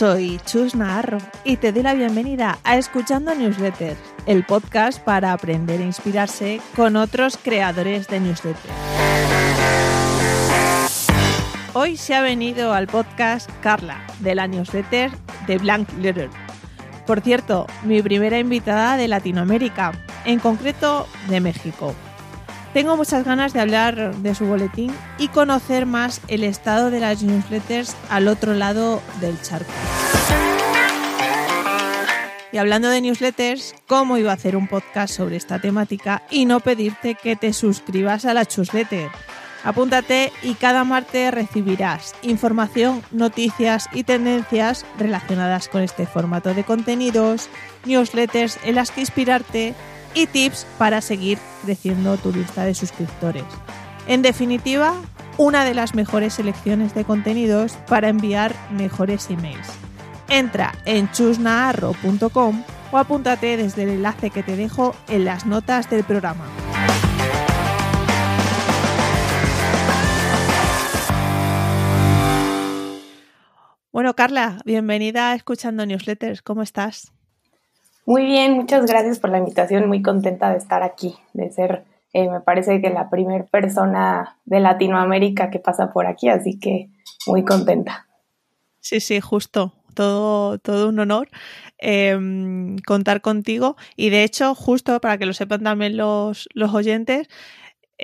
soy Chus Naharro y te doy la bienvenida a Escuchando Newsletter, el podcast para aprender e inspirarse con otros creadores de newsletters. Hoy se ha venido al podcast Carla, de la newsletter de Blank Letter. Por cierto, mi primera invitada de Latinoamérica, en concreto de México. Tengo muchas ganas de hablar de su boletín y conocer más el estado de las newsletters al otro lado del charco. Y hablando de newsletters, ¿cómo iba a hacer un podcast sobre esta temática y no pedirte que te suscribas a la newsletter? Apúntate y cada martes recibirás información, noticias y tendencias relacionadas con este formato de contenidos, newsletters en las que inspirarte y tips para seguir creciendo tu lista de suscriptores. En definitiva, una de las mejores selecciones de contenidos para enviar mejores emails. Entra en chusnaarro.com o apúntate desde el enlace que te dejo en las notas del programa. Bueno, Carla, bienvenida a Escuchando Newsletters. ¿Cómo estás? Muy bien, muchas gracias por la invitación. Muy contenta de estar aquí, de ser, eh, me parece que la primera persona de Latinoamérica que pasa por aquí, así que muy contenta. Sí, sí, justo. Todo, todo un honor em, contar contigo. Y de hecho, justo para que lo sepan también los, los oyentes,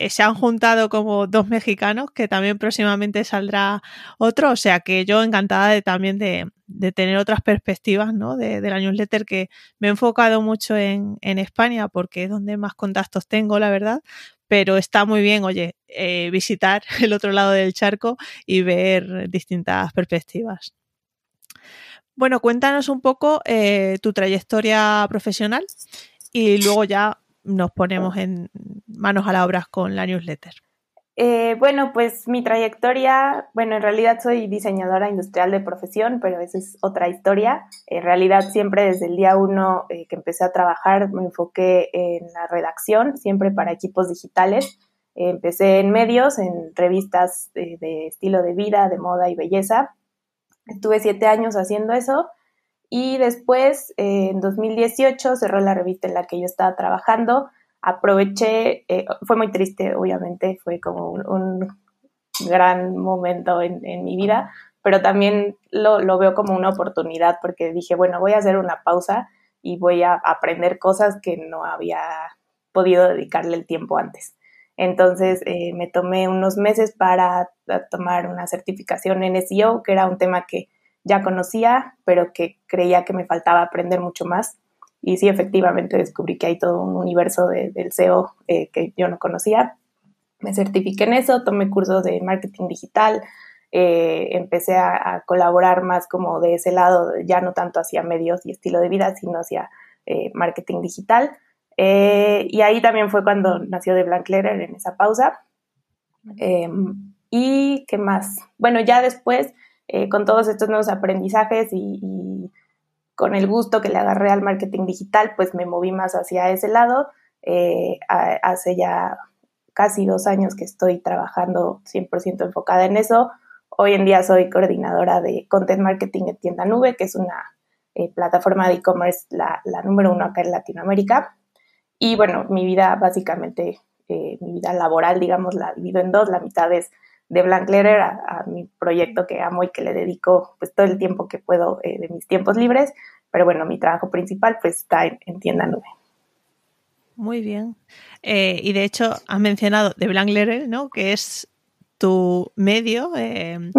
se han juntado como dos mexicanos, que también próximamente saldrá otro, o sea que yo encantada de, también de, tener otras perspectivas ¿no? de, la newsletter que me he enfocado mucho en, España porque es donde más contactos tengo, la verdad, pero está muy bien, oye, eh, visitar el otro lado del charco y ver distintas perspectivas. Bueno, cuéntanos un poco eh, tu trayectoria profesional y luego ya nos ponemos en manos a la obra con la newsletter? Eh, bueno, pues mi trayectoria, bueno, en realidad soy diseñadora industrial de profesión, pero esa es otra historia. En realidad siempre desde el día uno eh, que empecé a trabajar me enfoqué en la redacción, siempre para equipos digitales. empecé en medios, en revistas de estilo de vida, de moda y belleza. Estuve siete años haciendo eso y después, eh, en 2018, cerró la revista en la que yo estaba trabajando. Aproveché, eh, fue muy triste, obviamente, fue como un, gran momento en, mi vida, pero también lo, lo, veo como una oportunidad porque dije, bueno, voy a hacer una pausa y voy a aprender cosas que no había podido dedicarle el tiempo antes. Entonces eh, me tomé unos meses para tomar una certificación en SEO, que era un tema que ya conocía, pero que creía que me faltaba aprender mucho más. Y sí, efectivamente descubrí que hay todo un universo del SEO eh, que yo no conocía. Me certifiqué en eso, tomé cursos de marketing digital, eh, empecé a, colaborar más como de ese lado, ya no tanto hacia medios y estilo de vida, sino hacia eh, marketing digital. y ahí también fue cuando nació The Blank Letter en esa pausa. Em, ¿Y qué más? Bueno, ya después eh, con todos estos nuevos aprendizajes y, con el gusto que le agarré al marketing digital, pues me moví más hacia ese lado. Eh, hace ya casi dos años que estoy trabajando 100% enfocada en eso. Hoy en día soy coordinadora de Content Marketing en Tienda Nube, que es una eh, plataforma de e-commerce, la, número uno acá en Latinoamérica. Y bueno, mi vida básicamente, mi vida laboral, digamos, la divido en dos. La mitad es de Blank Letter a, mi proyecto que amo y que le dedico pues todo el tiempo que puedo eh, de mis tiempos libres, pero bueno, mi trabajo principal pues está en, tienda nube. Muy bien. Eh, y de hecho, has mencionado de Blank Letter, ¿no? Que es tu medio, em,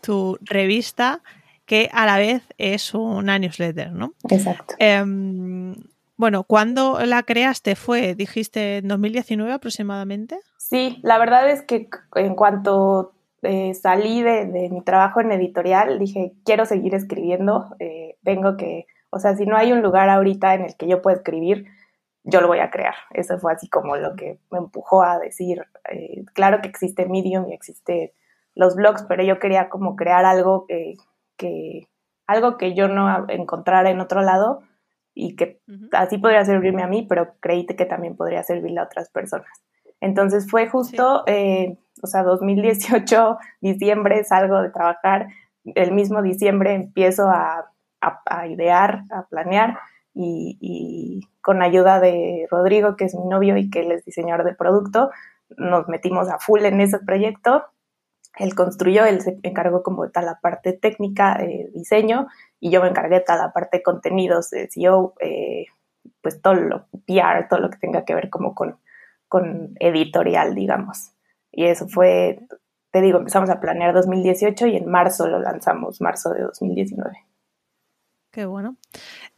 tu revista, que a la vez es una newsletter, ¿no? Exacto. Em, bueno, ¿cuándo la creaste? ¿Fue, dijiste, en 2019 aproximadamente? Sí, la verdad es que en cuanto eh, salí de, mi trabajo en editorial, dije, quiero seguir escribiendo, eh, tengo que, o sea, si no hay un lugar ahorita en el que yo pueda escribir, yo lo voy a crear. Eso fue así como lo que me empujó a decir, eh, claro que existe Medium y existe los blogs, pero yo quería como crear algo que, que algo que yo no encontrara en otro lado y que así podría servirme a mí, pero creí que también podría servirle a otras personas. Entonces fue justo, eh, o sea, 2018, diciembre, salgo de trabajar, el mismo diciembre empiezo a, idear, a planear y, con ayuda de Rodrigo, que es mi novio y que él es diseñador de producto, nos metimos a full en ese proyecto. Él construyó, él se encargó como de toda la parte técnica, de diseño, y yo me encargué de toda la parte de contenidos, de SEO, eh, pues todo lo PR, todo lo que tenga que ver como con, con editorial, digamos. Y eso fue, te digo, empezamos a planear 2018 y en marzo lo lanzamos, marzo de 2019. Qué bueno.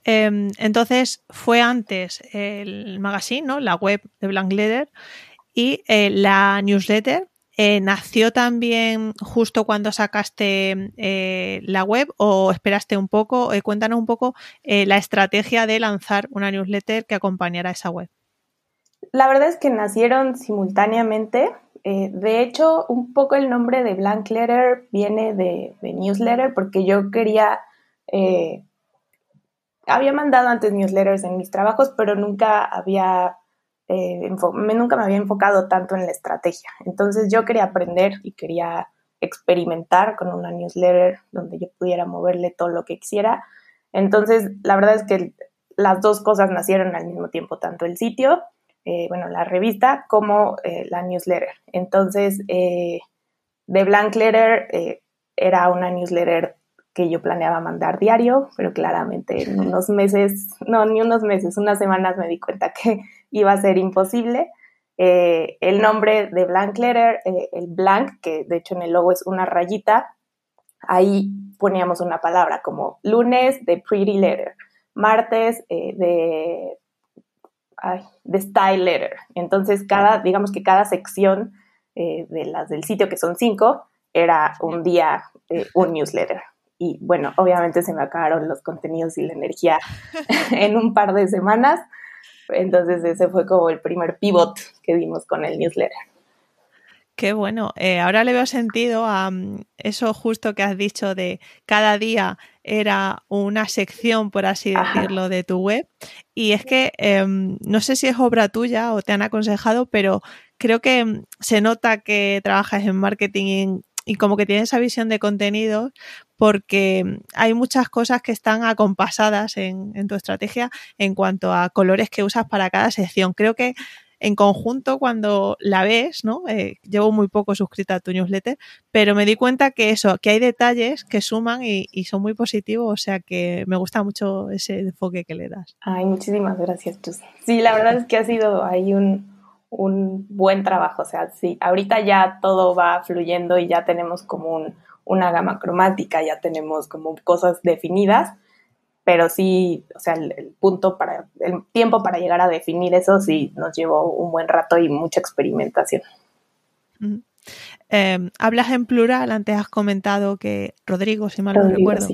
Em, entonces, fue antes el magazine, ¿no? La web de Blank Letter y eh, la newsletter. Eh, ¿Nació también justo cuando sacaste eh, la web o esperaste un poco? cuéntanos un poco la estrategia de lanzar una newsletter que acompañara a esa web. La verdad es que nacieron simultáneamente. Eh, de hecho, un poco el nombre de Blank Letter viene de, newsletter porque yo quería, eh, había mandado antes newsletters en mis trabajos, pero nunca había, eh, nunca me había enfocado tanto en la estrategia. Entonces yo quería aprender y quería experimentar con una newsletter donde yo pudiera moverle todo lo que quisiera. Entonces, la verdad es que las dos cosas nacieron al mismo tiempo, tanto el sitio eh, bueno, la revista como eh, la newsletter. Entonces, eh, The Blank Letter era una newsletter que yo planeaba mandar diario, pero claramente en unos meses, no, ni unos meses, unas semanas me di cuenta que iba a ser imposible. el nombre de Blank Letter, el blank, que de hecho en el logo es una rayita, ahí poníamos una palabra como lunes de Pretty Letter, martes de de Style Letter. Entonces, cada, digamos que cada sección eh, de las del sitio, que son cinco, era un día eh, un newsletter. Y bueno, obviamente se me acabaron los contenidos y la energía en un par de semanas. Entonces ese fue como el primer pivot que dimos con el newsletter. Qué bueno. Eh, ahora le veo sentido a mm, eso justo que has dicho de cada día era una sección, por así decirlo, de tu web. Y es que em, no sé si es obra tuya o te han aconsejado, pero creo que mm, se nota que trabajas en marketing y, como que tienes esa visión de contenido porque mm, hay muchas cosas que están acompasadas en, en tu estrategia en cuanto a colores que usas para cada sección. Creo que en conjunto cuando la ves, ¿no? Eh, llevo muy poco suscrita a tu newsletter, pero me di cuenta que eso, que hay detalles que suman y, son muy positivos, o sea que me gusta mucho ese enfoque que le das. Ay, muchísimas gracias, Chus. Sí, la verdad es que ha sido ahí un, un buen trabajo, o sea, sí, ahorita ya todo va fluyendo y ya tenemos como una gama cromática, ya tenemos como cosas definidas, pero sí, o sea, el, punto para, el tiempo para llegar a definir eso sí nos llevó un buen rato y mucha experimentación. Em, hablas en plural, antes has comentado que Rodrigo, si mal no recuerdo,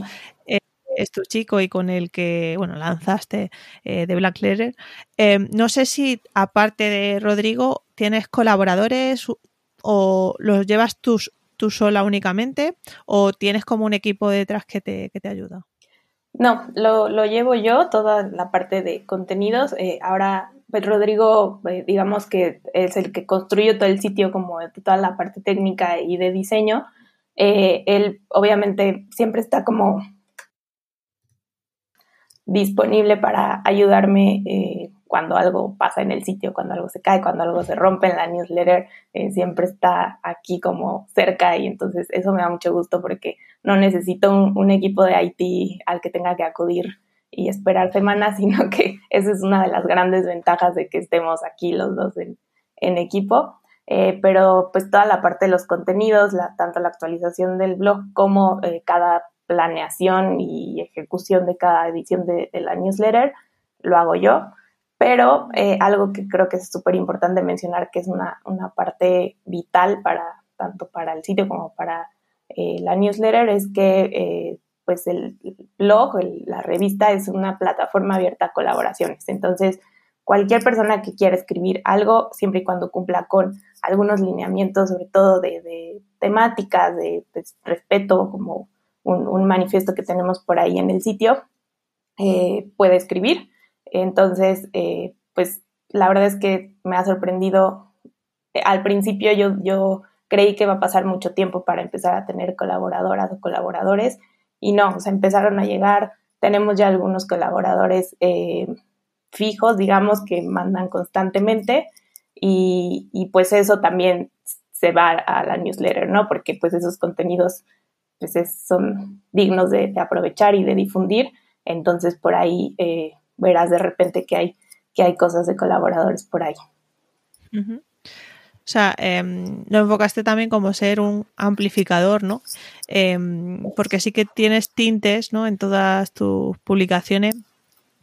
eh, es tu chico y con el que, bueno, lanzaste eh, de Black Letter. Em, no sé si, aparte de Rodrigo, tienes colaboradores o los llevas tú, tú sola únicamente o tienes como un equipo detrás que te, que te ayuda. No, lo, lo, llevo yo, toda la parte de contenidos. Eh, ahora, pues Rodrigo, eh, digamos que es el que construyó todo el sitio, como toda la parte técnica y de diseño. Eh, él, obviamente, siempre está como disponible para ayudarme cuando algo pasa en el sitio, cuando algo se cae, cuando algo se rompe en la newsletter, eh, siempre está aquí como cerca y entonces eso me da mucho gusto porque no necesito un, equipo de IT al que tenga que acudir y esperar semanas, sino que esa es una de las grandes ventajas de que estemos aquí los dos en, equipo. Eh, pero pues toda la parte de los contenidos, la, tanto la actualización del blog como eh, cada planeación y ejecución de cada edición de la newsletter, lo hago yo. Pero eh, algo que creo que es súper importante mencionar, que es una, una, parte vital para tanto para el sitio como para eh, la newsletter, es que eh, pues el blog, la revista es una plataforma abierta a colaboraciones. Entonces, cualquier persona que quiera escribir algo, siempre y cuando cumpla con algunos lineamientos, sobre todo de, temáticas, de respeto, como un, un, manifiesto que tenemos por ahí en el sitio, puede escribir. Entonces, eh, pues la verdad es que me ha sorprendido. Eh, al principio yo, yo creí que va a pasar mucho tiempo para empezar a tener colaboradoras o colaboradores y no, o sea, empezaron a llegar, tenemos ya algunos colaboradores eh, fijos, digamos, que mandan constantemente y, y, pues eso también se va a la newsletter, ¿no? Porque pues esos contenidos pues son dignos de, aprovechar y de difundir, entonces por ahí verás de repente que hay, que hay cosas de colaboradores por ahí. O sea, em, lo enfocaste también como ser un amplificador, ¿no? Em, porque sí que tienes tintes, ¿no? En todas tus publicaciones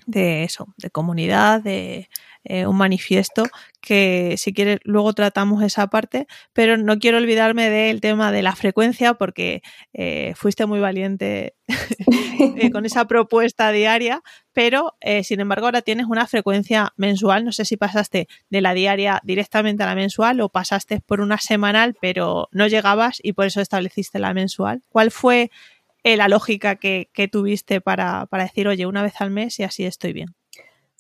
de eso, de comunidad, de eh, un manifiesto, que si quieres luego tratamos esa parte, pero no quiero olvidarme del tema de la frecuencia porque eh, fuiste muy valiente eh, con esa propuesta diaria, pero sin embargo ahora tienes una frecuencia mensual, no sé si pasaste de la diaria directamente a la mensual o pasaste por una semanal, pero no llegabas y por eso estableciste la mensual. ¿Cuál fue la lógica que, tuviste para, para decir, oye, una vez al mes y así estoy bien?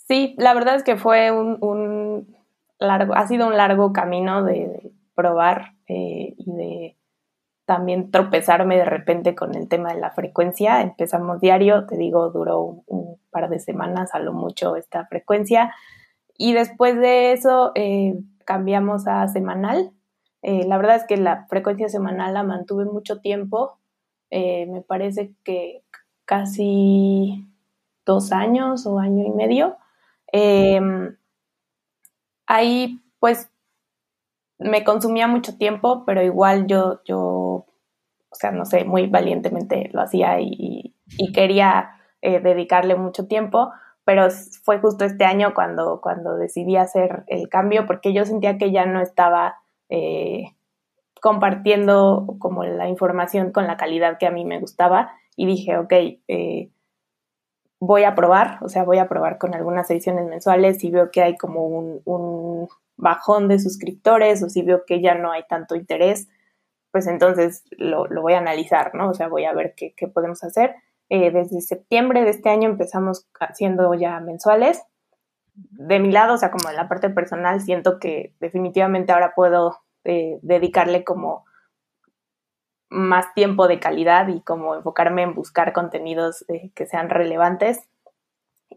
Sí, la verdad es que fue un, largo, ha sido un largo camino de, probar eh, y de también tropezarme de repente con el tema de la frecuencia. Empezamos diario, te digo, duró un, par de semanas a lo mucho esta frecuencia. Y después de eso eh, cambiamos a semanal. Eh, la verdad es que la frecuencia semanal la mantuve mucho tiempo. me parece que casi dos años o año y medio. Em, ahí pues me consumía mucho tiempo, pero igual yo, yo, o sea, no sé, muy valientemente lo hacía y, quería eh, dedicarle mucho tiempo, pero fue justo este año cuando, cuando decidí hacer el cambio, porque yo sentía que ya no estaba eh, compartiendo como la información con la calidad que a mí me gustaba y dije, ok, eh, voy a probar, o sea, voy a probar con algunas ediciones mensuales si veo que hay como un, bajón de suscriptores o si veo que ya no hay tanto interés, pues entonces lo, voy a analizar, ¿no? O sea, voy a ver qué, podemos hacer. Eh, desde septiembre de este año empezamos haciendo ya mensuales. De mi lado, o sea, como en la parte personal, siento que definitivamente ahora puedo eh, dedicarle como más tiempo de calidad y como enfocarme en buscar contenidos eh, que sean relevantes.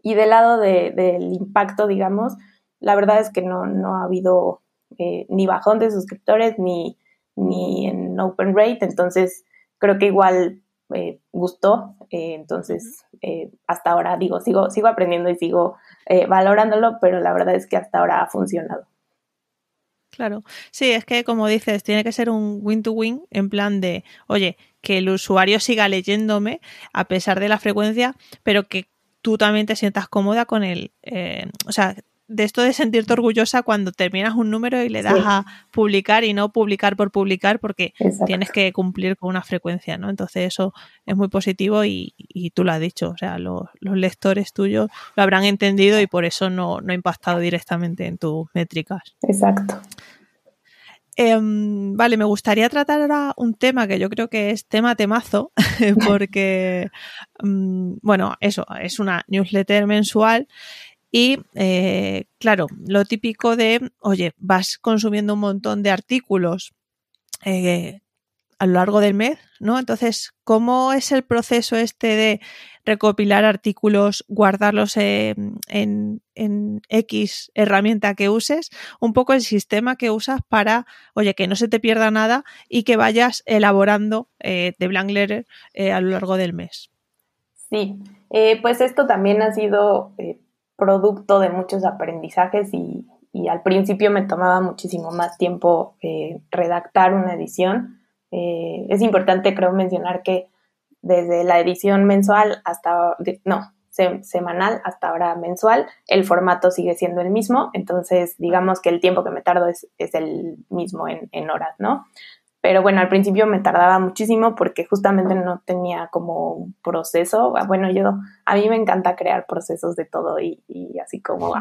Y del lado del impacto, digamos, la verdad es que no, no ha habido eh, ni bajón de suscriptores ni, ni en open rate, entonces creo que igual eh, gustó, entonces hasta ahora digo, sigo, sigo aprendiendo y sigo valorándolo, pero la verdad es que hasta ahora ha funcionado. Claro, sí, es que como dices, tiene que ser un win-to-win en plan de, oye, que el usuario siga leyéndome a pesar de la frecuencia, pero que tú también te sientas cómoda con el, eh, o sea, de esto de sentirte orgullosa cuando terminas un número y le das a publicar y no publicar por publicar porque tienes que cumplir con una frecuencia, ¿no? Entonces eso es muy positivo y, tú lo has dicho, o sea, los, lectores tuyos lo habrán entendido y por eso no, no ha impactado directamente en tus métricas. Exacto. Em, vale, me gustaría tratar ahora un tema que yo creo que es tema temazo, porque, mm, bueno, eso, es una newsletter mensual y eh, claro, lo típico de, oye, vas consumiendo un montón de artículos eh, a lo largo del mes, ¿no? Entonces, ¿cómo es el proceso este de recopilar artículos, guardarlos en, en, X herramienta que uses? Un poco el sistema que usas para, oye, que no se te pierda nada y que vayas elaborando eh, de Blank Letter a lo largo del mes. Sí, pues esto también ha sido producto de muchos aprendizajes y, al principio me tomaba muchísimo más tiempo eh, redactar una edición. Eh, es importante, creo, mencionar que desde la edición mensual hasta, no, semanal hasta ahora mensual, el formato sigue siendo el mismo, entonces digamos que el tiempo que me tardo es, el mismo en, en, horas, ¿no? Pero bueno, al principio me tardaba muchísimo porque justamente no tenía como un proceso. Ah, bueno, yo, a mí me encanta crear procesos de todo y, así como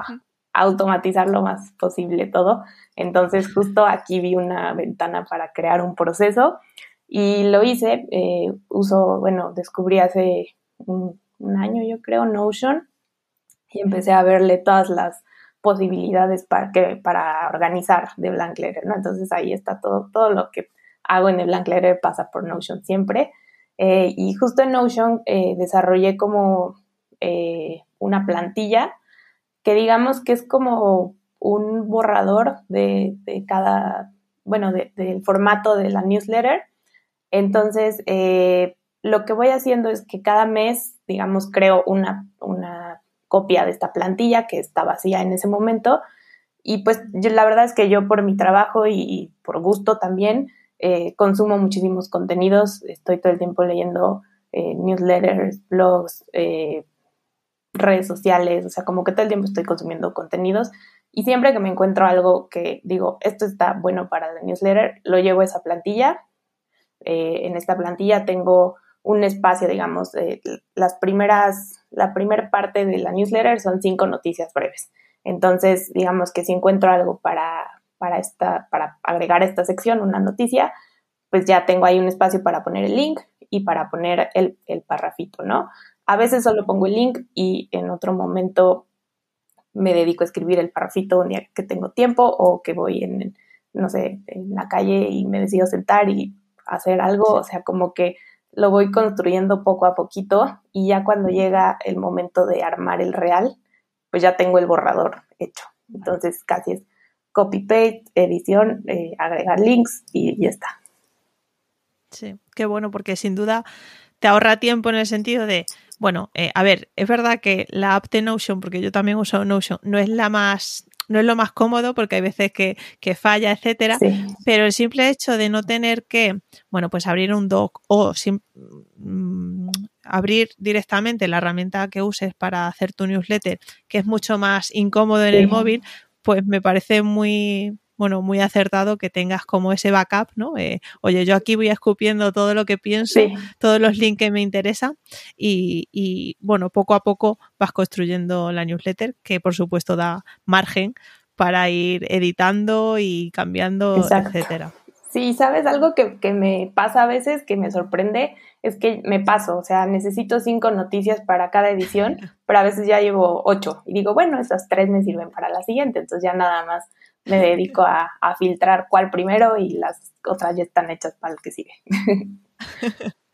automatizar lo más posible todo. Entonces justo aquí vi una ventana para crear un proceso y lo hice. Eh, uso, bueno, descubrí hace un, año yo creo Notion y empecé a verle todas las posibilidades para, que, para organizar de Blank Letter, ¿no? Entonces ahí está todo, todo lo que hago en el Blank Letter pasa por Notion siempre. Eh, y justo en Notion eh, desarrollé como eh, una plantilla que digamos que es como un borrador de, cada, bueno, del formato de la newsletter. Entonces, lo que voy haciendo es que cada mes, digamos, creo una, una copia de esta plantilla que está vacía en ese momento. Y pues la verdad es que yo por mi trabajo y por gusto también, eh, consumo muchísimos contenidos, estoy todo el tiempo leyendo eh, newsletters, blogs, eh, redes sociales, o sea, como que todo el tiempo estoy consumiendo contenidos y siempre que me encuentro algo que digo, esto está bueno para la newsletter, lo llevo a esa plantilla. en esta plantilla tengo un espacio, digamos, las primeras, la primera parte de la newsletter son cinco noticias breves. Entonces, digamos que si encuentro algo para para, esta, para agregar esta sección una noticia, pues ya tengo ahí un espacio para poner el link y para poner el, el parrafito, ¿no? A veces solo pongo el link y en otro momento me dedico a escribir el parrafito un día que tengo tiempo o que voy en, no sé, en la calle y me decido sentar y hacer algo, o sea, como que lo voy construyendo poco a poquito y ya cuando llega el momento de armar el real, pues ya tengo el borrador hecho. Entonces casi es copy-paste, edición, eh, agregar links y ya está. Sí, qué bueno, porque sin duda te ahorra tiempo en el sentido de, bueno, eh, a ver, es verdad que la app de Notion, porque yo también uso Notion, no es la más no es lo más cómodo porque hay veces que, falla, etcétera, pero el simple hecho de no tener que, bueno, pues abrir un doc o mm, abrir directamente la herramienta que uses para hacer tu newsletter, que es mucho más incómodo en el móvil, pues me parece muy, bueno, muy acertado que tengas como ese backup, ¿no? Eh, oye, yo aquí voy escupiendo todo lo que pienso, todos los links que me interesan y, bueno, poco a poco vas construyendo la newsletter, que por supuesto da margen para ir editando y cambiando, etcétera. Sí, sabes, algo que, que, me pasa a veces, que me sorprende, es que me paso, o sea, necesito cinco noticias para cada edición, pero a veces ya llevo ocho y digo, bueno, esas tres me sirven para la siguiente, entonces ya nada más me dedico a, a filtrar cuál primero y las otras ya están hechas para el que sigue.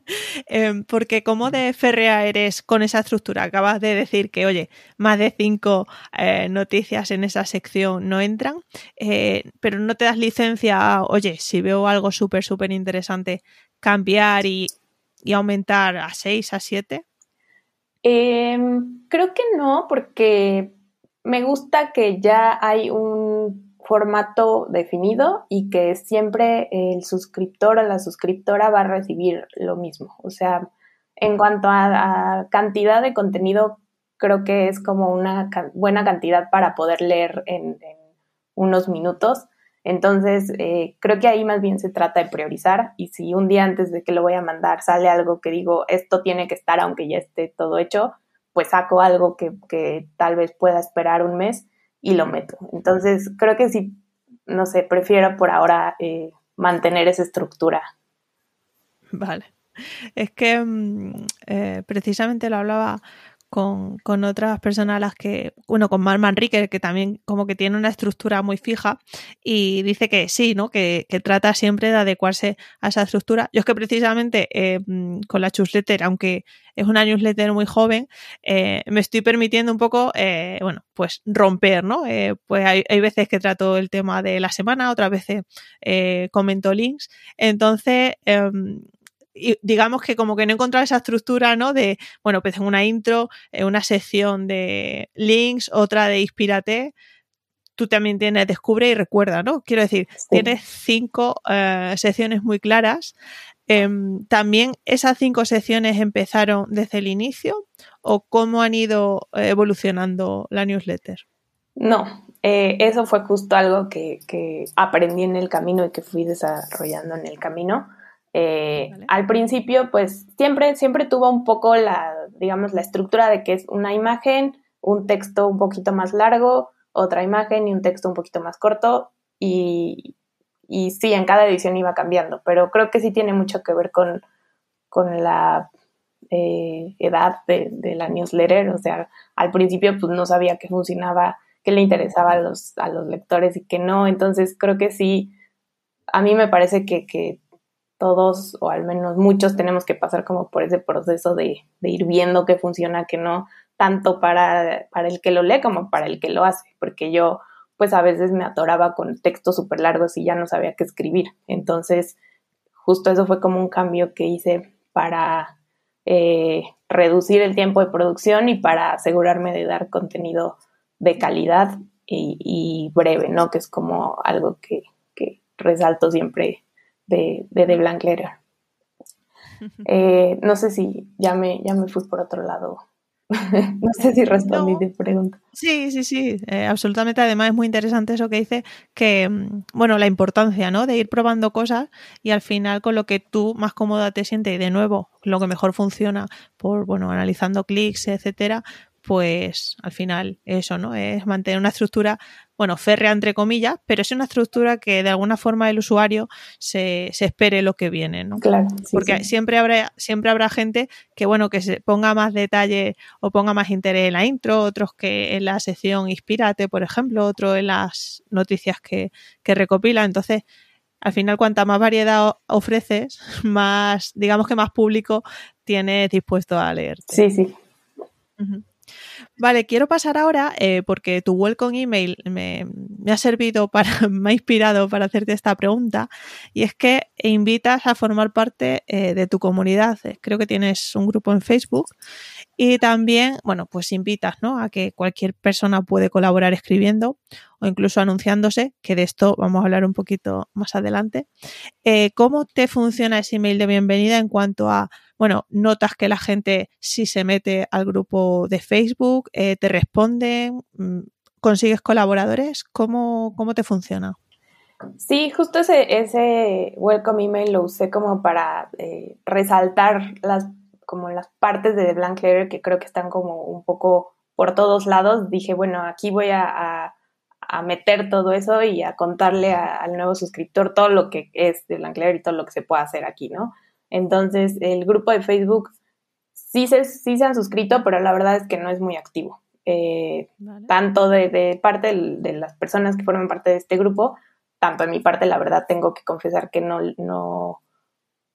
Em, porque como de férrea eres con esa estructura, acabas de decir que, oye, más de cinco eh, noticias en esa sección no entran, eh, pero no te das licencia a, oye, si veo algo súper, súper interesante, cambiar y, aumentar a seis, a siete. Em, creo que no, porque me gusta que ya hay un formato definido y que siempre el suscriptor o la suscriptora va a recibir lo mismo. O sea, en cuanto a, cantidad de contenido, creo que es como una buena cantidad para poder leer en, unos minutos. Entonces, eh, creo que ahí más bien se trata de priorizar y si un día antes de que lo voy a mandar sale algo que digo, esto tiene que estar aunque ya esté todo hecho, pues saco algo que, que tal vez pueda esperar un mes y lo meto. Entonces, creo que sí, no sé, prefiero por ahora eh, mantener esa estructura. Vale. Es que mm, eh, precisamente lo hablaba con, otras personas las que, bueno, con Mar Manrique, que también como que tiene una estructura muy fija y dice que sí, ¿no? Que, trata siempre de adecuarse a esa estructura. Yo es que precisamente eh, mm, con la newsletter, aunque es una newsletter muy joven, eh, me estoy permitiendo un poco, eh, bueno, pues romper, ¿no? pues hay, hay, veces que trato el tema de la semana, otras veces comento links. Entonces, digamos que como que no he encontrado esa estructura, ¿no? De, bueno, pues en una intro, en una sección de links, otra de Inspírate, tú también tienes Descubre y Recuerda, ¿no? Quiero decir, tienes cinco eh, secciones muy claras. Em, ¿También esas cinco secciones empezaron desde el inicio o cómo han ido evolucionando la newsletter? No, eh, eso fue justo algo que, que aprendí en el camino y que fui desarrollando en el camino. Eh, al principio, pues siempre, siempre tuvo un poco la, digamos, la estructura de que es una imagen, un texto un poquito más largo, otra imagen y un texto un poquito más corto y, y sí, en cada edición iba cambiando, pero creo que sí tiene mucho que ver con, con la eh, edad de, de, la newsletter, o sea, al principio pues no sabía que funcionaba, que le interesaba a los, a los lectores y que no, entonces creo que sí, a mí me parece que, que todos, o al menos muchos, tenemos que pasar como por ese proceso de, ir viendo qué funciona, qué no, tanto para, para el que lo lee como para el que lo hace, porque yo pues a veces me atoraba con textos súper largos y ya no sabía qué escribir. Entonces, justo eso fue como un cambio que hice para eh, reducir el tiempo de producción y para asegurarme de dar contenido de calidad y, breve, ¿no? Que es como algo que, resalto siempre de, de The Blank Letter. Eh, no sé si ya me, ya me fui por otro lado no sé si respondí tu pregunta. Sí, sí, sí, eh, absolutamente. Además es muy interesante eso que dice, que, mm, bueno, la importancia, ¿no? De ir probando cosas y al final con lo que tú más cómoda te sientes y de nuevo lo que mejor funciona por, bueno, analizando clics, etcétera, pues al final eso, ¿no? Es mantener una estructura, bueno, férrea entre comillas, pero es una estructura que de alguna forma el usuario se, se espere lo que viene, ¿no? Claro. Porque siempre habrá, siempre habrá gente que, bueno, que se ponga más detalle o ponga más interés en la intro, otros que en la sección Inspírate, por ejemplo, otro en las noticias que, que recopila. Entonces, al final, cuanta más variedad ofreces, más, digamos que más público tienes dispuesto a leer. Sí, sí. Vale, quiero pasar ahora, eh, porque tu welcome email me, ha servido para, me ha inspirado para hacerte esta pregunta, y es que invitas a formar parte eh, de tu comunidad. Creo que tienes un grupo en Facebook y también, bueno, pues invitas ¿no? a que cualquier persona puede colaborar escribiendo o incluso anunciándose, que de esto vamos a hablar un poquito más adelante. Eh, ¿Cómo te funciona ese email de bienvenida en cuanto a bueno, notas que la gente si se mete al grupo de Facebook, eh, te responden, mm, consigues colaboradores, ¿cómo, cómo te funciona? Sí, justo ese, ese welcome email lo usé como para eh, resaltar las, como las partes de Blank Letter que creo que están como un poco por todos lados. Dije, bueno, aquí voy a, a, meter todo eso y a contarle al nuevo suscriptor todo lo que es The Blank Letter y todo lo que se puede hacer aquí, ¿no? Entonces, el grupo de Facebook sí se, sí se han suscrito, pero la verdad es que no es muy activo. Eh, tanto de, parte de, las personas que forman parte de este grupo, tanto en mi parte, la verdad, tengo que confesar que no, no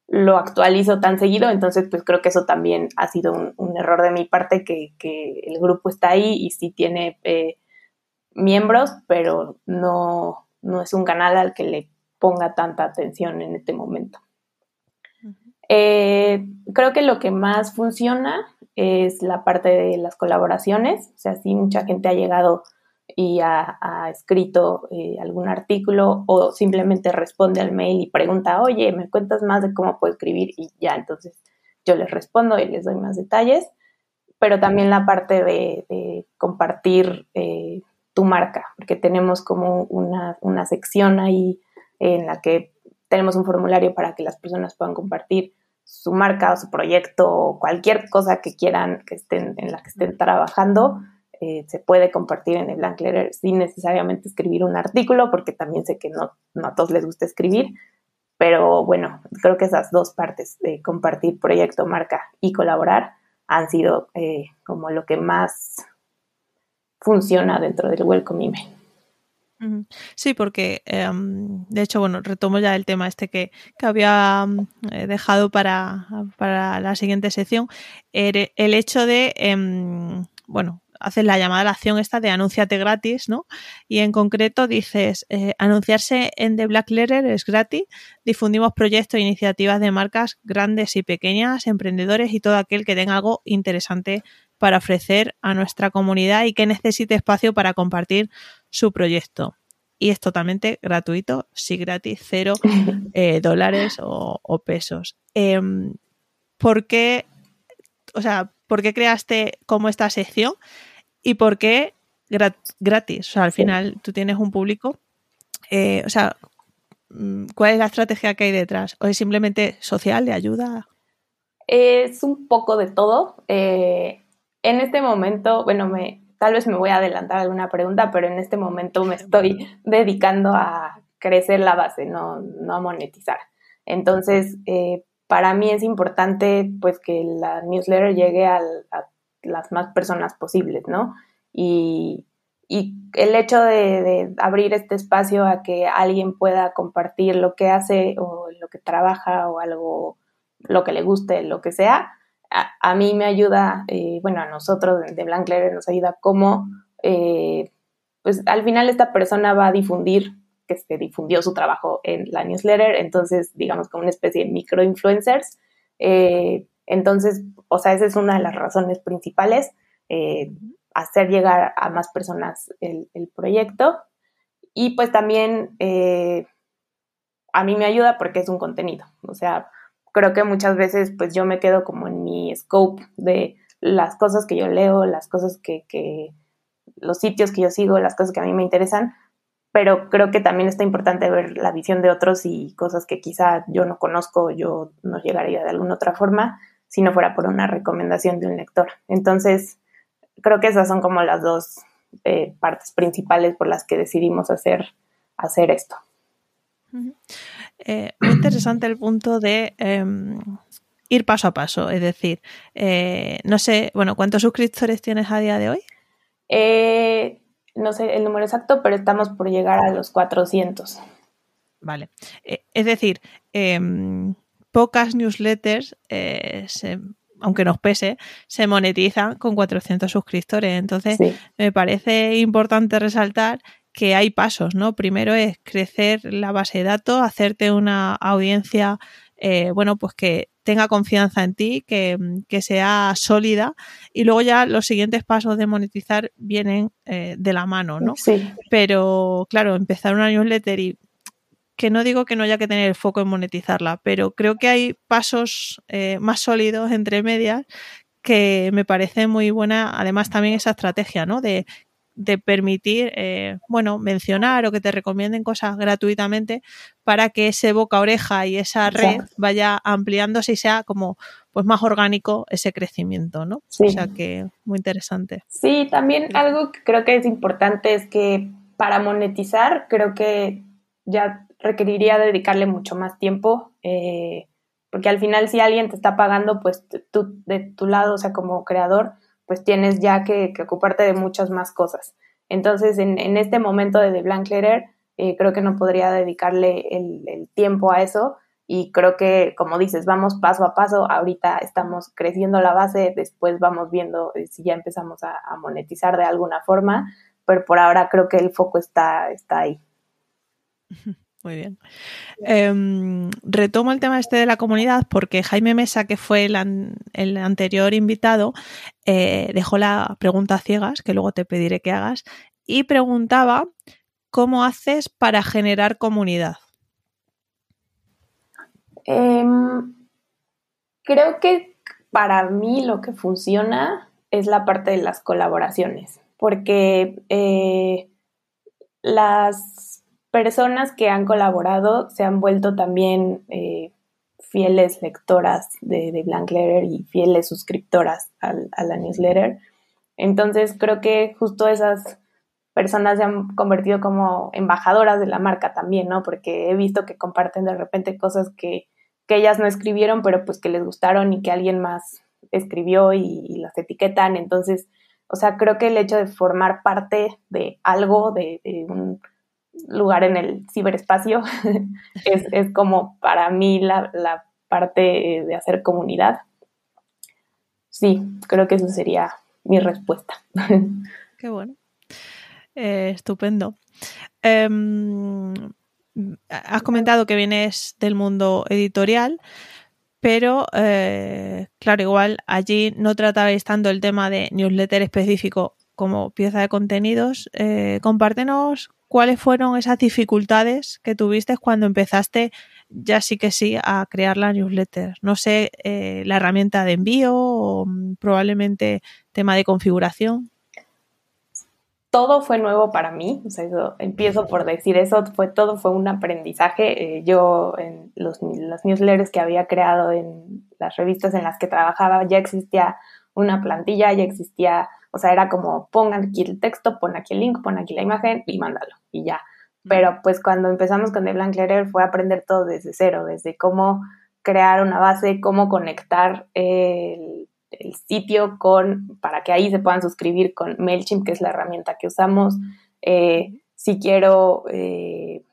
lo actualizo tan seguido, entonces pues creo que eso también ha sido un, error de mi parte, que, el grupo está ahí y sí tiene eh, miembros, pero no, no es un canal al que le ponga tanta atención en este momento. Eh, creo que lo que más funciona es la parte de las colaboraciones, o sea, si mucha gente ha llegado y ha, escrito eh, algún artículo o simplemente responde al mail y pregunta, oye, ¿me cuentas más de cómo puedo escribir? Y ya, entonces yo les respondo y les doy más detalles, pero también la parte de, compartir eh, tu marca, porque tenemos como una, una sección ahí en la que tenemos un formulario para que las personas puedan compartir su marca o su proyecto o cualquier cosa que quieran que estén en la que estén trabajando eh, se puede compartir en el Blank Letter sin necesariamente escribir un artículo porque también sé que no, a todos les gusta escribir. Pero bueno creo que esas dos partes de compartir proyecto marca y colaborar han sido eh, como lo que más funciona dentro del welcome email Sí, porque em, de hecho, bueno, retomo ya el tema este que, había mm, eh, dejado para, la siguiente sección. El, hecho de, em, bueno, haces la llamada a la acción esta de anúnciate gratis, ¿no? Y en concreto dices, eh, anunciarse en The Black Letter es gratis, difundimos proyectos e iniciativas de marcas grandes y pequeñas, emprendedores y todo aquel que tenga algo interesante para ofrecer a nuestra comunidad y que necesite espacio para compartir su proyecto. Y es totalmente gratuito, sí gratis, cero eh, dólares o, pesos. Em, ¿Por qué, o sea, por qué creaste como esta sección y por qué gratis? O sea, al final tú tienes un público, eh, o sea, mm, ¿cuál es la estrategia que hay detrás? ¿O es simplemente social, de ayuda? Es un poco de todo. Eh, en este momento, bueno, me, tal vez me voy a adelantar alguna pregunta, pero en este momento me estoy dedicando a crecer la base, no, no a monetizar. Entonces, eh, para mí es importante pues que la newsletter llegue a las más personas posibles, ¿no? Y, y el hecho de, abrir este espacio a que alguien pueda compartir lo que hace o lo que trabaja o algo, lo que le guste, lo que sea, a, mí me ayuda, eh, bueno, a nosotros de Letter nos ayuda como, eh, pues al final esta persona va a difundir que se difundió su trabajo en la newsletter, entonces digamos como una especie de microinfluencers. Eh, entonces, o sea, esa es una de las razones principales hacer llegar a más personas el, proyecto. Y pues también eh, a mí me ayuda porque es un contenido. O sea, creo que muchas veces pues yo me quedo como en mi scope de las cosas que yo leo, las cosas que, que los sitios que yo sigo, las cosas que a mí me interesan, pero creo que también está importante ver la visión de otros y cosas que quizá yo no conozco, yo no llegaría de alguna otra forma si no fuera por una recomendación de un lector. Entonces, creo que esas son como las dos eh, partes principales por las que decidimos hacer, hacer esto. Eh, muy interesante el punto de em, ir paso a paso, es decir, eh, no sé, bueno, ¿cuántos suscriptores tienes a día de hoy? no sé el número exacto, pero estamos por llegar a los 400. Vale, es decir, em, pocas newsletters se aunque nos pese, se monetizan con 400 suscriptores. Entonces, me parece importante resaltar que hay pasos, ¿no? Primero es crecer la base de datos, hacerte una audiencia, eh, bueno, pues que tenga confianza en ti, que, sea sólida y luego ya los siguientes pasos de monetizar vienen eh, de la mano, ¿no? Sí. Pero claro, empezar una newsletter y que no digo que no haya que tener el foco en monetizarla, pero creo que hay pasos eh, más sólidos entre medias que me parece muy buena, además también esa estrategia, ¿no? De, permitir, eh, bueno, mencionar o que te recomienden cosas gratuitamente para que ese boca oreja y esa red vaya ampliándose y sea como pues más orgánico ese crecimiento, ¿no? O sea que muy interesante. Sí, también algo que creo que es importante es que para monetizar creo que ya requeriría dedicarle mucho más tiempo, eh, porque al final si alguien te está pagando, pues tú de tu lado, o sea, como creador, pues tienes ya que, ocuparte de muchas más cosas. Entonces, en, este momento de The Blank Letter, eh, creo que no podría dedicarle el, tiempo a eso. Y creo que, como dices, vamos paso a paso, ahorita estamos creciendo la base, después vamos viendo eh, si ya empezamos a, monetizar de alguna forma, pero por ahora creo que el foco está, está ahí. Muy bien. Em, retomo el tema este de la comunidad porque Jaime Mesa, que fue el, anterior invitado, eh, dejó la pregunta ciegas, que luego te pediré que hagas, y preguntaba cómo haces para generar comunidad. Em, creo que para mí lo que funciona es la parte de las colaboraciones, porque eh, las personas que han colaborado se han vuelto también eh, fieles lectoras de, Blank Letter y fieles suscriptoras a la newsletter. Entonces creo que justo esas personas se han convertido como embajadoras de la marca también, ¿no? Porque he visto que comparten de repente cosas que, ellas no escribieron, pero pues que les gustaron y que alguien más escribió y, las etiquetan. Entonces, o sea, creo que el hecho de formar parte de algo, de un lugar en el ciberespacio es, como para mí la, parte de hacer comunidad. Sí, creo que eso sería mi respuesta. Qué bueno. Eh, estupendo. Em, has comentado que vienes del mundo editorial, pero eh, claro, igual allí no tratabais tanto el tema de newsletter específico como pieza de contenidos. Eh, compártenos ¿cuáles fueron esas dificultades que tuviste cuando empezaste ya sí que sí a crear la newsletter? No sé, eh, la herramienta de envío o mm, probablemente tema de configuración. Todo fue nuevo para mí, empiezo por decir eso, fue todo fue un aprendizaje. Eh, yo en los, newsletters que había creado en las revistas en las que trabajaba ya existía una plantilla, ya existía o sea, era como pongan aquí el texto, pon aquí el link, pon aquí la imagen y mándalo y ya. Pero pues cuando empezamos con The Blank Letter fue aprender todo desde cero, desde cómo crear una base, cómo conectar el sitio con, para que ahí se puedan suscribir con MailChimp, que es la herramienta que usamos. Eh, si quiero, eh,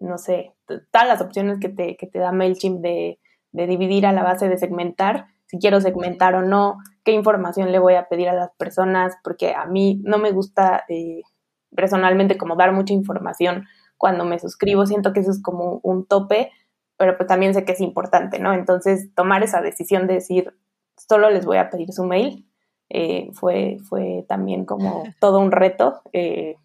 no sé, todas las opciones que te, que te da MailChimp de, de dividir a la base de segmentar, si quiero segmentar o no, qué información le voy a pedir a las personas, porque a mí no me gusta eh, personalmente como dar mucha información cuando me suscribo, siento que eso es como un tope, pero pues también sé que es importante, ¿no? Entonces, tomar esa decisión de decir, solo les voy a pedir su mail, eh, fue, fue también como todo un reto. Eh,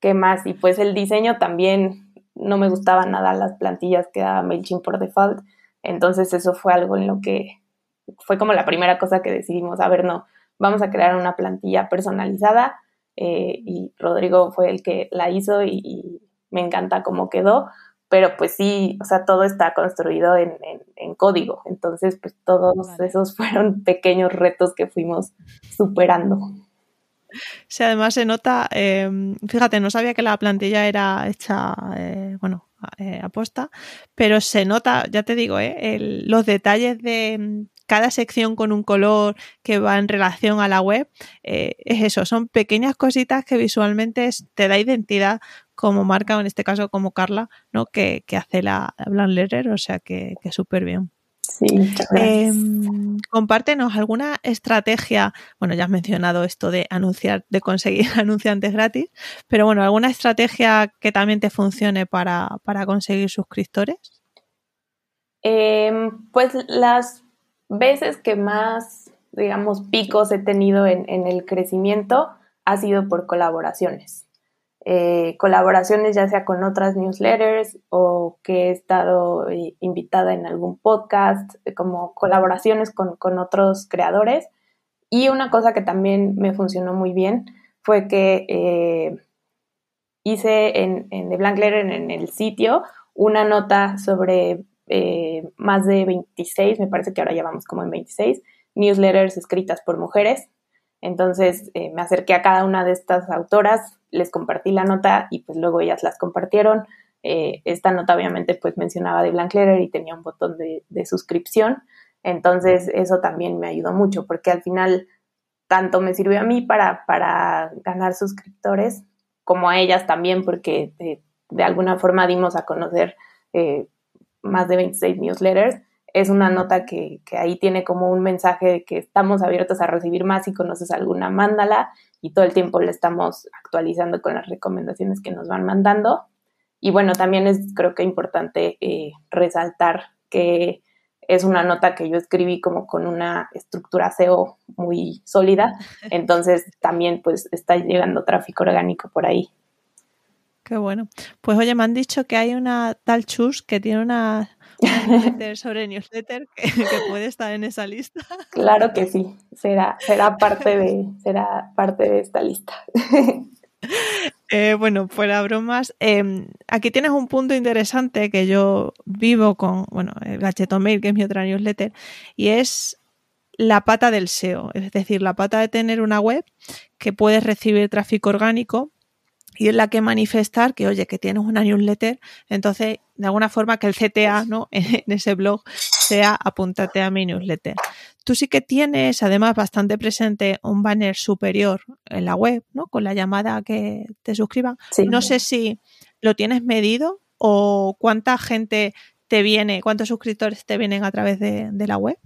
¿Qué más? Y pues el diseño también no me gustaba nada las plantillas que daba MailChimp por default. Entonces eso fue algo en lo que fue como la primera cosa que decidimos, a ver, no, vamos a crear una plantilla personalizada eh, y Rodrigo fue el que la hizo y, me encanta cómo quedó, pero pues sí, o sea, todo está construido en, código, entonces pues todos esos fueron pequeños retos que fuimos superando. Sí, además se nota, em, fíjate, no sabía que la plantilla era hecha, eh, bueno, eh, aposta, pero se nota, ya te digo, eh, los detalles de cada sección con un color que va en relación a la web, eh, es eso, son pequeñas cositas que visualmente te da identidad como marca, o en este caso como Carla, ¿no? que, hace la Blank Letter, o sea que, que súper bien. Sí, em, compártenos alguna estrategia, bueno, ya has mencionado esto de anunciar, de conseguir anunciantes gratis, pero bueno, alguna estrategia que también te funcione para, conseguir suscriptores. Em, pues las veces que más, digamos, picos he tenido en, el crecimiento ha sido por colaboraciones. Eh, colaboraciones ya sea con otras newsletters o que he estado eh, invitada en algún podcast, eh, como colaboraciones con, otros creadores. Y una cosa que también me funcionó muy bien fue que hice en, The Blank Letter, en el sitio, una nota sobre más de 26, me parece que ahora ya vamos como en 26, newsletters escritas por mujeres. Entonces eh, me acerqué a cada una de estas autoras, les compartí la nota y pues luego ellas las compartieron. Eh, esta nota obviamente pues mencionaba de Blank Letter y tenía un botón de, suscripción. Entonces eso también me ayudó mucho porque al final tanto me sirvió a mí para, para ganar suscriptores como a ellas también porque de, alguna forma dimos a conocer más de 26 newsletters, es una nota que, ahí tiene como un mensaje de que estamos abiertos a recibir más si conoces alguna, mándala y todo el tiempo le estamos actualizando con las recomendaciones que nos van mandando. Y bueno, también es creo que importante eh, resaltar que es una nota que yo escribí como con una estructura SEO muy sólida, entonces también pues está llegando tráfico orgánico por ahí. Qué bueno. Pues oye, me han dicho que hay una tal Chus que tiene una, newsletter sobre newsletter que, puede estar en esa lista. Claro que sí, será, será, parte, de, será parte de esta lista. Eh, bueno, fuera bromas, em, aquí tienes un punto interesante que yo vivo con, bueno, el Mail, que es mi otra newsletter, y es la pata del SEO, es decir, la pata de tener una web que puedes recibir tráfico orgánico y es la que manifestar que, oye, que tienes una newsletter, entonces, de alguna forma, que el CTA, ¿no? En ese blog sea apúntate a mi newsletter. Tú sí que tienes, además, bastante presente un banner superior en la web, ¿no? Con la llamada a que te suscriban. No sé si lo tienes medido o cuánta gente te viene, cuántos suscriptores te vienen a través de la web.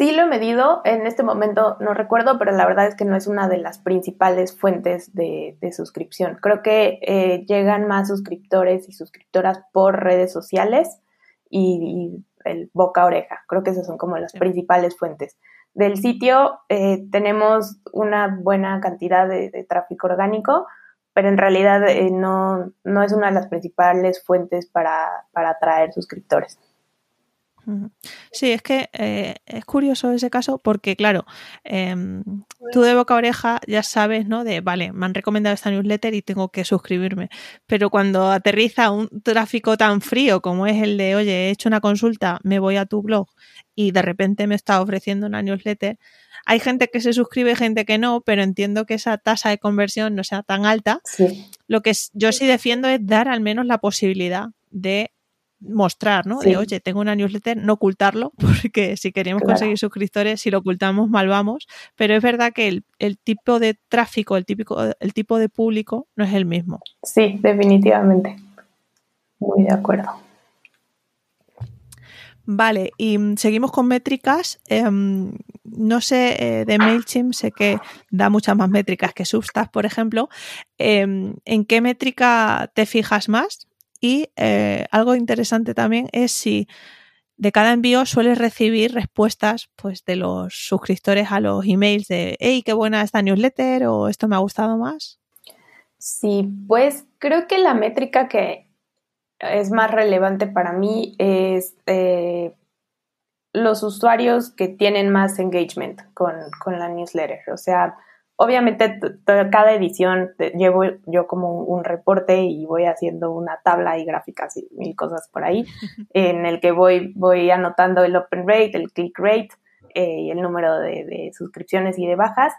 Sí lo he medido, en este momento no recuerdo, pero la verdad es que no es una de las principales fuentes de, suscripción. Creo que eh, llegan más suscriptores y suscriptoras por redes sociales y, el boca a oreja. Creo que esas son como las principales fuentes. Del sitio eh, tenemos una buena cantidad de, tráfico orgánico, pero en realidad eh, no, no, es una de las principales fuentes para, para atraer suscriptores. Sí, es que eh, es curioso ese caso porque, claro, em, tú de boca a oreja ya sabes, ¿no? De, vale, me han recomendado esta newsletter y tengo que suscribirme. Pero cuando aterriza un tráfico tan frío como es el de, oye, he hecho una consulta, me voy a tu blog y de repente me está ofreciendo una newsletter, hay gente que se suscribe, gente que no, pero entiendo que esa tasa de conversión no sea tan alta. Lo que yo sí defiendo es dar al menos la posibilidad de mostrar, ¿no? De, oye, tengo una newsletter, no ocultarlo, porque si queremos conseguir suscriptores, si lo ocultamos, mal vamos. Pero es verdad que el, el, tipo de tráfico, el, típico, el tipo de público no es el mismo. Sí, definitivamente. Muy de acuerdo. Vale, y mm, seguimos con métricas. Em, no sé, eh, de MailChimp sé que da muchas más métricas que Substack, por ejemplo. Em, ¿En qué métrica te fijas más? Y eh, algo interesante también es si de cada envío sueles recibir respuestas pues, de los suscriptores a los emails de hey, qué buena esta newsletter o esto me ha gustado más. Sí, pues creo que la métrica que es más relevante para mí es eh, los usuarios que tienen más engagement con, con la newsletter. O sea, obviamente cada edición llevo yo como un, reporte y voy haciendo una tabla y gráficas y mil cosas por ahí, en el que voy, voy anotando el open rate, el click rate eh, y el número de, suscripciones y de bajas.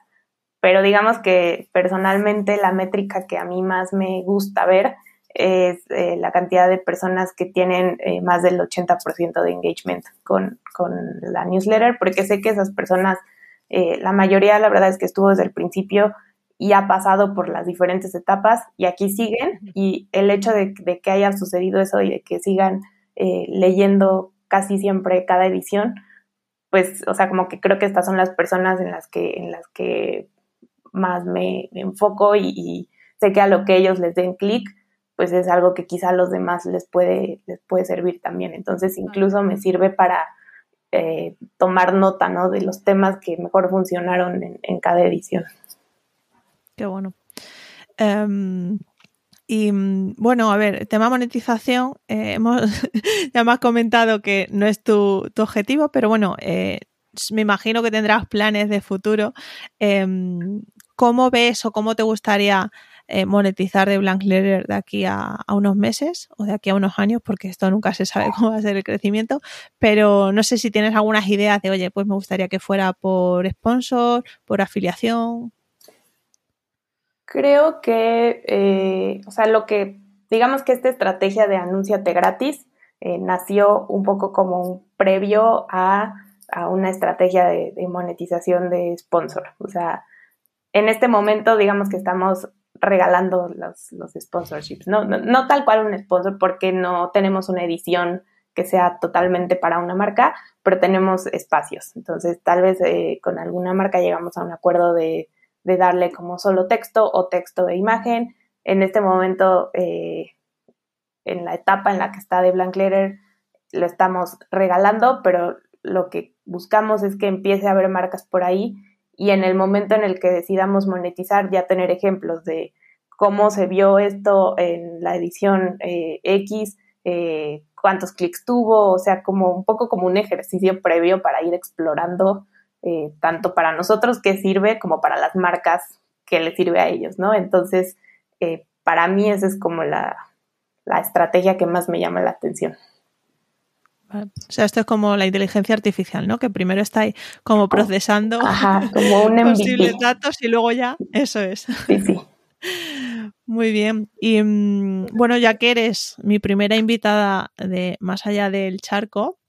Pero digamos que personalmente la métrica que a mí más me gusta ver es eh, la cantidad de personas que tienen eh, más del 80% de engagement con, con la newsletter, porque sé que esas personas eh, la mayoría, la verdad es que estuvo desde el principio y ha pasado por las diferentes etapas y aquí siguen. Y el hecho de, que haya sucedido eso y de que sigan eh, leyendo casi siempre cada edición, pues, o sea, como que creo que estas son las personas en las que, en las que más me, enfoco y, sé que a lo que ellos les den clic, pues es algo que quizá a los demás les puede, les puede servir también. Entonces, incluso me sirve para eh, tomar nota ¿no? de los temas que mejor funcionaron en, cada edición. Qué bueno. Em, y bueno, a ver, tema monetización, eh, hemos, ya me has comentado que no es tu, objetivo, pero bueno, eh, me imagino que tendrás planes de futuro. Em, ¿Cómo ves o cómo te gustaría eh, monetizar de Blank Letter de aquí a, unos meses o de aquí a unos años, porque esto nunca se sabe cómo va a ser el crecimiento, pero no sé si tienes algunas ideas de, oye, pues me gustaría que fuera por sponsor, por afiliación. Creo que, eh, o sea, lo que, digamos que esta estrategia de anúnciate gratis eh, nació un poco como un previo a, una estrategia de, de monetización de sponsor. O sea, en este momento, digamos que estamos regalando los, los sponsorships, ¿no? ¿no? tal cual un sponsor porque no tenemos una edición que sea totalmente para una marca, pero tenemos espacios. Entonces, tal vez eh, con alguna marca llegamos a un acuerdo de, de, darle como solo texto o texto de imagen. En este momento, eh, en la etapa en la que está de Blank Letter, lo estamos regalando, pero lo que buscamos es que empiece a haber marcas por ahí y en el momento en el que decidamos monetizar ya tener ejemplos de cómo se vio esto en la edición eh, X, eh, cuántos clics tuvo, o sea, como un poco como un ejercicio previo para ir explorando eh, tanto para nosotros qué sirve como para las marcas que le sirve a ellos, ¿no? Entonces, para mí esa es como la, la estrategia que más me llama la atención. O sea, esto es como la inteligencia artificial, ¿no? Que primero está ahí como procesando como un posibles datos y luego ya, eso es. Sí, sí. Muy bien. Y mm, bueno, ya que eres mi primera invitada de Más allá del charco,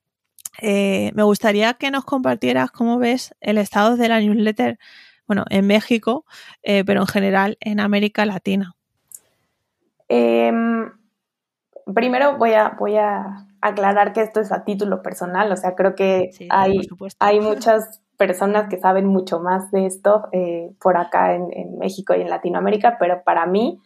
eh, me gustaría que nos compartieras cómo ves el estado de la newsletter, bueno, en México, eh, pero en general en América Latina. Em, primero voy a, voy a aclarar que esto es a título personal, o sea, creo que hay, hay muchas personas que saben mucho más de esto eh, por acá en, México y en Latinoamérica, pero para mí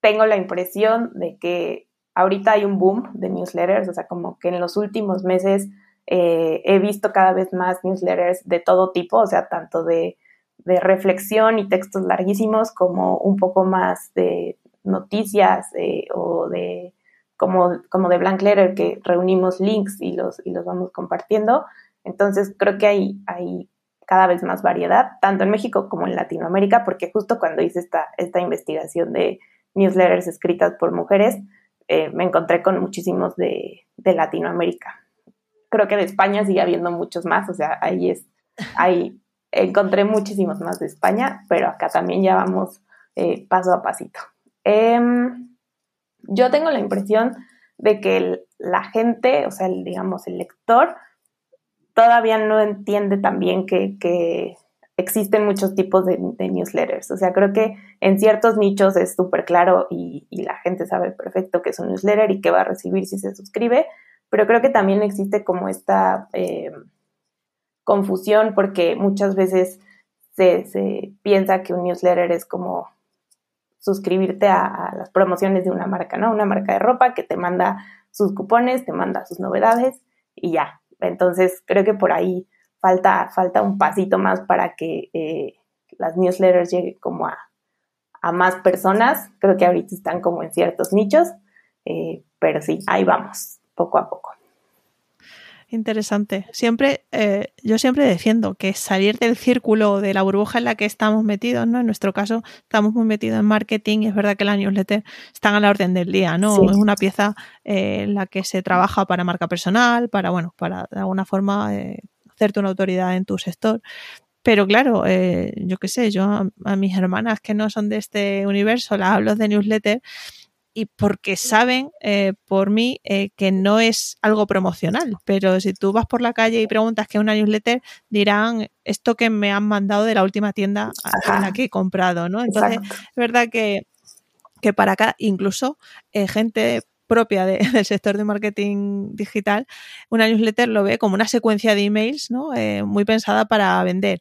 tengo la impresión de que ahorita hay un boom de newsletters, o sea, como que en los últimos meses eh, he visto cada vez más newsletters de todo tipo, o sea, tanto de, de reflexión y textos larguísimos como un poco más de noticias eh, o de como, como de Blank Letter, que reunimos links y los, y los vamos compartiendo. Entonces, creo que hay, hay cada vez más variedad, tanto en México como en Latinoamérica, porque justo cuando hice esta, esta investigación de newsletters escritas por mujeres, eh, me encontré con muchísimos de, de, Latinoamérica. Creo que de España sigue habiendo muchos más, o sea, ahí es, ahí encontré muchísimos más de España, pero acá también ya vamos eh, paso a pasito. Em, yo tengo la impresión de que la gente, o sea, digamos, el lector, todavía no entiende también que, que existen muchos tipos de, newsletters. O sea, creo que en ciertos nichos es súper claro y, la gente sabe perfecto que es un newsletter y qué va a recibir si se suscribe, pero creo que también existe como esta eh, confusión porque muchas veces se, piensa que un newsletter es como suscribirte a, las promociones de una marca, ¿no? Una marca de ropa que te manda sus cupones, te manda sus novedades y ya. Entonces, creo que por ahí falta, falta un pasito más para que eh, las newsletters lleguen como a, más personas. Creo que ahorita están como en ciertos nichos, eh, pero sí, ahí vamos, poco a poco. Interesante. Siempre, eh, yo siempre defiendo que salir del círculo de la burbuja en la que estamos metidos, ¿no? En nuestro caso, estamos muy metidos en marketing y es verdad que la newsletter están a la orden del día, ¿no? Es una pieza eh, en la que se trabaja para marca personal, para, bueno, para de alguna forma eh, hacerte una autoridad en tu sector. Pero claro, yo qué sé, yo a, a, mis hermanas que no son de este universo las hablo de newsletter y porque saben eh, por mí eh, que no es algo promocional. Pero si tú vas por la calle y preguntas qué es una newsletter, dirán esto que me han mandado de la última tienda a la que he comprado, ¿no? Entonces, es verdad que, para acá, incluso eh, gente propia del sector de marketing digital, una newsletter lo ve como una secuencia de emails, ¿no? muy pensada para vender.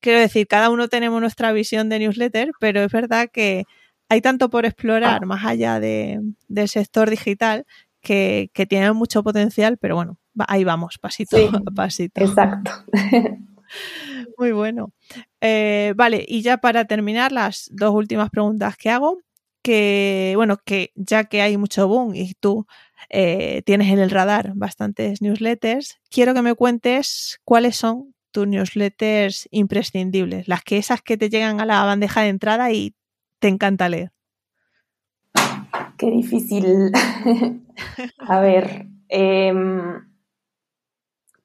Quiero decir, cada uno tenemos nuestra visión de newsletter, pero es verdad que hay tanto por explorar ah. más allá de, del sector digital que, tiene mucho potencial, pero bueno, ahí vamos, pasito a pasito. Exacto. Muy bueno. Eh, vale, y ya para terminar, las dos últimas preguntas que hago, que bueno, que ya que hay mucho boom y tú eh, tienes en el radar bastantes newsletters, quiero que me cuentes cuáles son tus newsletters imprescindibles, las que esas que te llegan a la bandeja de entrada y te encanta leer? Qué difícil. a ver, em,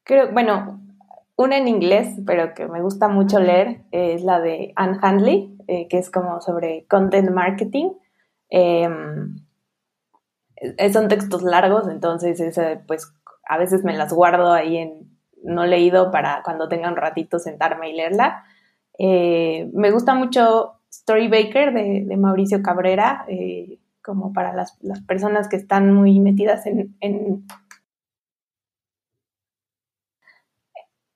creo, bueno, una en inglés, pero que me gusta mucho leer, es la de Anne Handley, eh, que es como sobre content marketing. Em, son textos largos, entonces pues a veces me las guardo ahí en no leído para cuando tenga un ratito sentarme y leerla. Eh, me gusta mucho Storybaker de, de Mauricio Cabrera, eh, como para las, personas que están muy metidas en, en,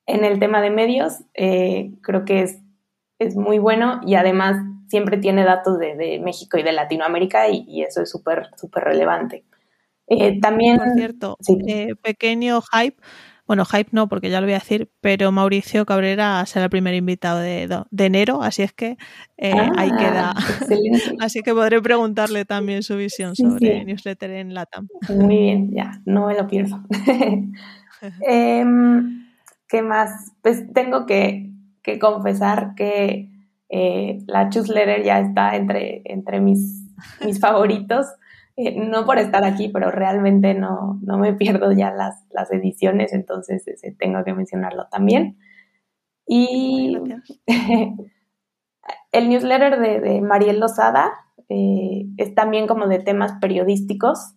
el tema de medios. Eh, creo que es, es muy bueno y además siempre tiene datos de, México y de Latinoamérica y, eso es súper, súper relevante. Eh, también... Por cierto, pequeño hype bueno, hype no, porque ya lo voy a decir, pero Mauricio Cabrera será el primer invitado de, enero, así es que eh, ahí ah, queda. así que podré preguntarle también su visión sobre newsletter en LATAM. Muy bien, ya, no me lo pierdo. Em, ¿Qué más? Pues tengo que, confesar que eh, la newsletter ya está entre, entre mis, mis favoritos. Eh, no por estar aquí, pero realmente no, no me pierdo ya las, las ediciones, entonces tengo que mencionarlo también. Y el newsletter de, de Mariel Lozada eh, es también como de temas periodísticos,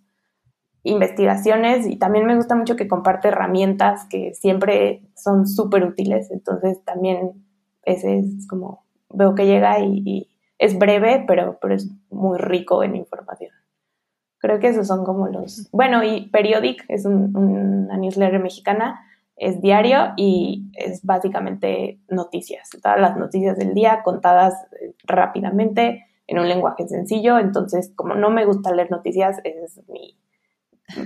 investigaciones, y también me gusta mucho que comparte herramientas que siempre son súper útiles, entonces también ese es como, veo que llega y, y es breve, pero, pero es muy rico en información. Creo que esos son como los... Bueno, y Periodic es una newsletter mexicana, es diario y es básicamente noticias, todas las noticias del día contadas eh, rápidamente en un lenguaje sencillo. Entonces, como no me gusta leer noticias, es mi,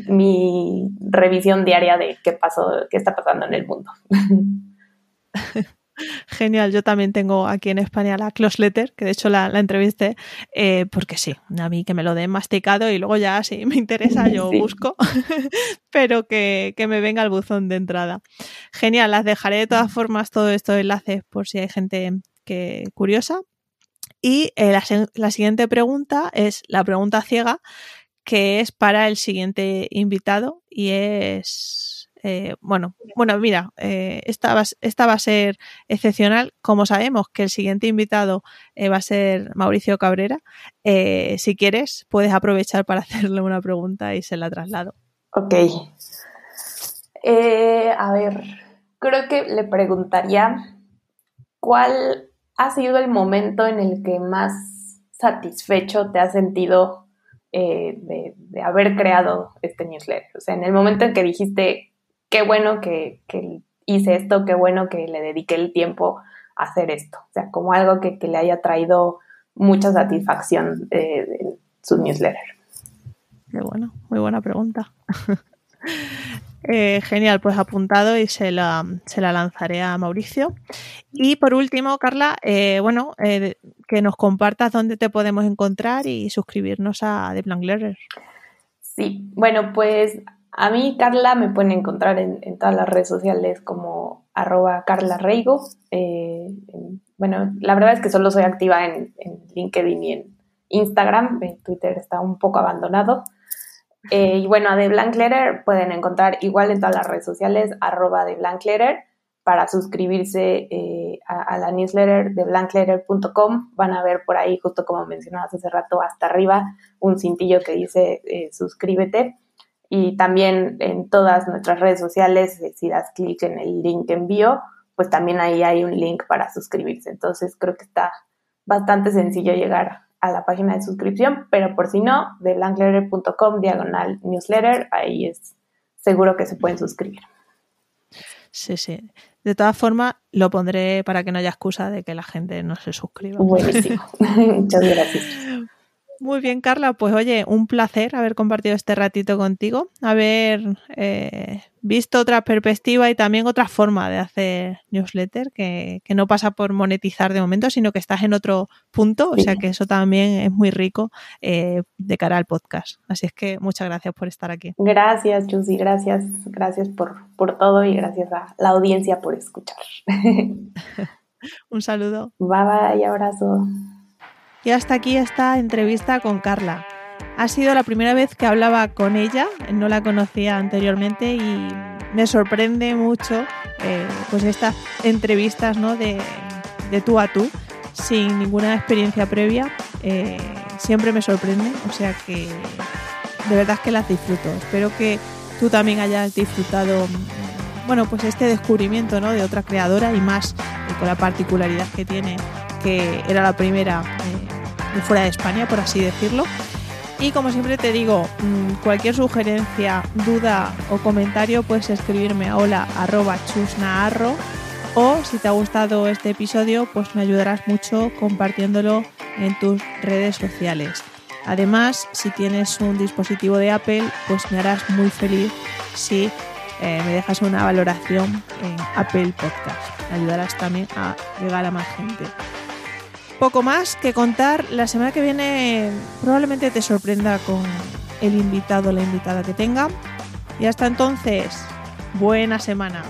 mi revisión diaria de qué pasó, qué está pasando en el mundo. Genial, yo también tengo aquí en España la Close Letter, que de hecho la, entrevisté, eh, porque sí, a mí que me lo den masticado y luego ya si me interesa yo busco, pero que, me venga el buzón de entrada. Genial, las dejaré de todas formas todos estos enlaces por si hay gente que curiosa. Y eh, la, la siguiente pregunta es la pregunta ciega, que es para el siguiente invitado y es eh, bueno, bueno, mira, eh, esta, va, a ser excepcional. Como sabemos que el siguiente invitado eh, va a ser Mauricio Cabrera, si quieres, puedes aprovechar para hacerle una pregunta y se la traslado. Ok. A ver, creo que le preguntaría cuál ha sido el momento en el que más satisfecho te has sentido de, haber creado este newsletter. O sea, en el momento en que dijiste, qué bueno que, hice esto, qué bueno que le dediqué el tiempo a hacer esto. O sea, como algo que, le haya traído mucha satisfacción eh, en su newsletter. Qué bueno, muy buena pregunta. Eh, genial, pues apuntado y se la, se la, lanzaré a Mauricio. Y por último, Carla, eh, bueno, eh, que nos compartas dónde te podemos encontrar y suscribirnos a The Blank Letter. Sí, bueno, pues a mí, Carla, me pueden encontrar en, todas las redes sociales como arroba Carla Reigo. bueno, la verdad es que solo soy activa en, en LinkedIn y en Instagram. Twitter está un poco abandonado. Eh, y bueno, a The Blank Letter pueden encontrar igual en todas las redes sociales, arroba The Blank Letter, para suscribirse eh, a, la newsletter de blankletter.com. Van a ver por ahí, justo como mencionabas hace rato, hasta arriba, un cintillo que dice eh, suscríbete. Y también en todas nuestras redes sociales, si das clic en el link envío, pues también ahí hay un link para suscribirse. Entonces creo que está bastante sencillo llegar a la página de suscripción, pero por si no, de blankletter.com diagonal newsletter, ahí es seguro que se pueden suscribir. Sí, sí. De todas formas, lo pondré para que no haya excusa de que la gente no se suscriba. Buenísimo. Muchas gracias. Muy bien, Carla. Pues oye, un placer haber compartido este ratito contigo, haber eh, visto otra perspectiva y también otra forma de hacer newsletter, que, no pasa por monetizar de momento, sino que estás en otro punto, o sea que eso también es muy rico eh, de cara al podcast. Así es que muchas gracias por estar aquí. Gracias, Jusi, gracias, gracias por, por todo y gracias a la audiencia por escuchar. un saludo. Bye bye, abrazo. Y hasta aquí esta entrevista con Carla. Ha sido la primera vez que hablaba con ella, no la conocía anteriormente y me sorprende mucho eh, pues estas entrevistas ¿no? de, tú a tú, sin ninguna experiencia previa. Eh, siempre me sorprende, o sea que de verdad es que las disfruto. Espero que tú también hayas disfrutado bueno, pues este descubrimiento ¿no? de otra creadora y más eh, con la particularidad que tiene que era la primera de fuera de España, por así decirlo. Y como siempre te digo, mm, cualquier sugerencia, duda o comentario puedes escribirme a hola chusnaarro o si te ha gustado este episodio pues me ayudarás mucho compartiéndolo en tus redes sociales. Además, si tienes un dispositivo de Apple, pues me harás muy feliz si eh, me dejas una valoración en Apple Podcast. Me ayudarás también a llegar a más gente poco más que contar. La semana que viene probablemente te sorprenda con el invitado o la invitada que tenga. Y hasta entonces, buena semana.